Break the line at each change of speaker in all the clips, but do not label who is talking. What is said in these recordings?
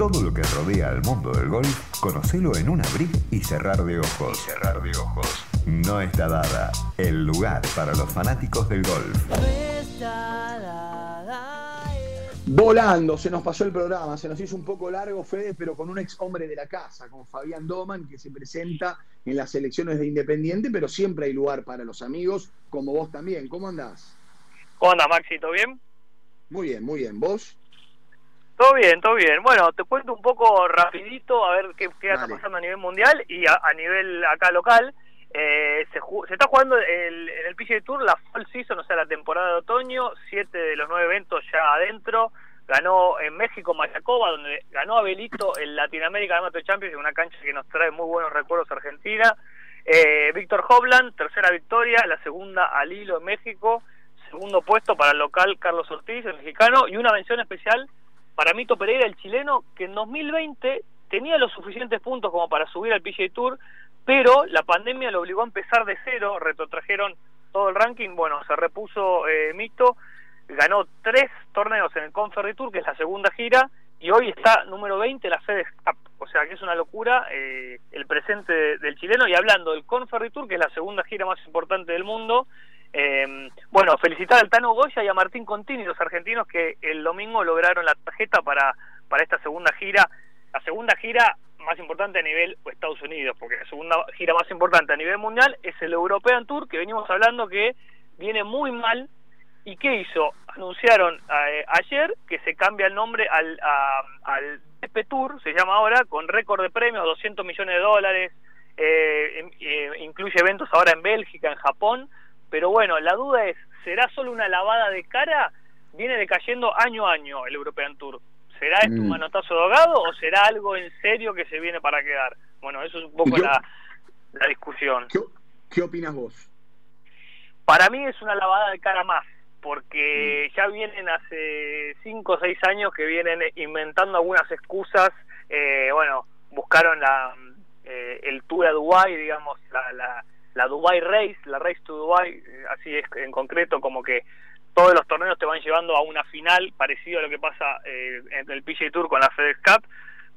Todo lo que rodea al mundo del golf, conocelo en un abrir y cerrar de ojos. cerrar de ojos. No está dada el lugar para los fanáticos del golf.
Volando, se nos pasó el programa, se nos hizo un poco largo, Fede, pero con un ex hombre de la casa, con Fabián Doman, que se presenta en las elecciones de Independiente, pero siempre hay lugar para los amigos, como vos también. ¿Cómo andás?
¿Cómo andás, Maxi? ¿Todo bien?
Muy bien, muy bien. ¿Vos?
Todo bien, todo bien. Bueno, te cuento un poco rapidito a ver qué, qué está pasando a nivel mundial y a, nivel acá local. Eh, se, se, está jugando el, en el PGA Tour la Fall Season, o sea, la temporada de otoño, siete de los nueve eventos ya adentro. Ganó en México Mayacoba, donde ganó Abelito el Latinoamérica Amateur Champions, en una cancha que nos trae muy buenos recuerdos Argentina. Eh, Víctor Hovland, tercera victoria, la segunda al hilo en México, segundo puesto para el local Carlos Ortiz, el mexicano, y una mención especial para Mito Pereira, el chileno, que en 2020 tenía los suficientes puntos como para subir al PGA Tour, pero la pandemia lo obligó a empezar de cero, retrotrajeron todo el ranking, bueno, se repuso eh, Mito, ganó tres torneos en el Conferry Tour, que es la segunda gira, y hoy está número 20 la FedEx Cup, o sea que es una locura eh, el presente del chileno, y hablando del Conferry Tour, que es la segunda gira más importante del mundo, eh, bueno, felicitar al Tano Goya y a Martín Contini, los argentinos que el domingo lograron la tarjeta para, para esta segunda gira, la segunda gira más importante a nivel Estados Unidos, porque la segunda gira más importante a nivel mundial es el European Tour, que venimos hablando que viene muy mal. ¿Y qué hizo? Anunciaron eh, ayer que se cambia el nombre al, al DP Tour, se llama ahora, con récord de premios, 200 millones de dólares, eh, eh, incluye eventos ahora en Bélgica, en Japón, pero bueno, la duda es, ¿será solo una lavada de cara? Viene decayendo año a año el European Tour. ¿Será esto un mm. manotazo de ahogado o será algo en serio que se viene para quedar? Bueno, eso es un poco la, la, discusión.
¿Qué, opinas vos?
Para mí es una lavada de cara más, porque mm. ya vienen hace cinco o seis años que vienen inventando algunas excusas. Eh, bueno, buscaron la, eh, el Tour a Dubai, digamos, la, la la Dubai Race, la Race to Dubai, eh, así es en concreto, como que todos los torneos te van llevando a una final, parecido a lo que pasa eh, en el PGA Tour con la FedEx Cup.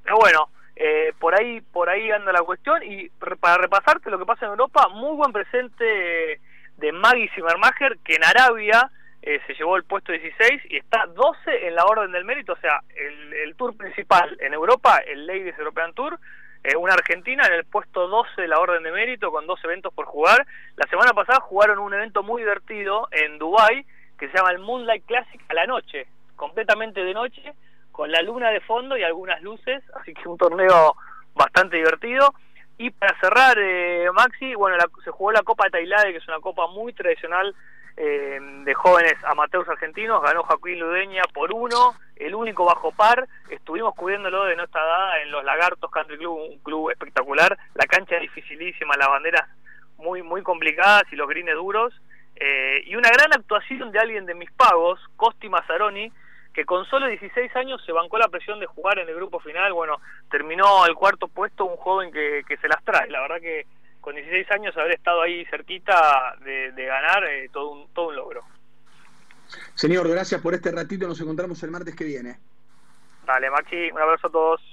Pero bueno, eh, por ahí por ahí anda la cuestión y para repasarte lo que pasa en Europa, muy buen presente de Maggie Zimmermacher, que en Arabia se llevó el puesto 16 y está 12 en la orden del mérito, o sea, el, el tour principal en Europa, el Ladies European Tour, eh, una Argentina en el puesto 12 de la orden de mérito con dos eventos por jugar. La semana pasada jugaron un evento muy divertido en Dubai que se llama el Moonlight Classic a la noche, completamente de noche, con la luna de fondo y algunas luces, así que un torneo bastante divertido. Y para cerrar, eh, Maxi, bueno, se jugó la Copa de Tailade, que es una copa muy tradicional eh, de jóvenes amateurs argentinos, ganó Joaquín Ludeña por uno, el único bajo par, estuvimos cubriéndolo de nuestra dada en los Lagartos Country Club, un club espectacular, la cancha dificilísima, las banderas muy, muy complicadas y los greens duros, eh, y una gran actuación de alguien de mis pagos, Costi Mazzaroni, que con solo 16 años se bancó la presión de jugar en el grupo final, bueno, terminó al cuarto puesto un joven que, que se las trae, la verdad que con 16 años haber estado ahí cerquita de, ganar, eh, todo, un, todo un logro.
Señor, gracias por este ratito, nos encontramos el martes que viene.
Dale, Maxi, un abrazo a todos.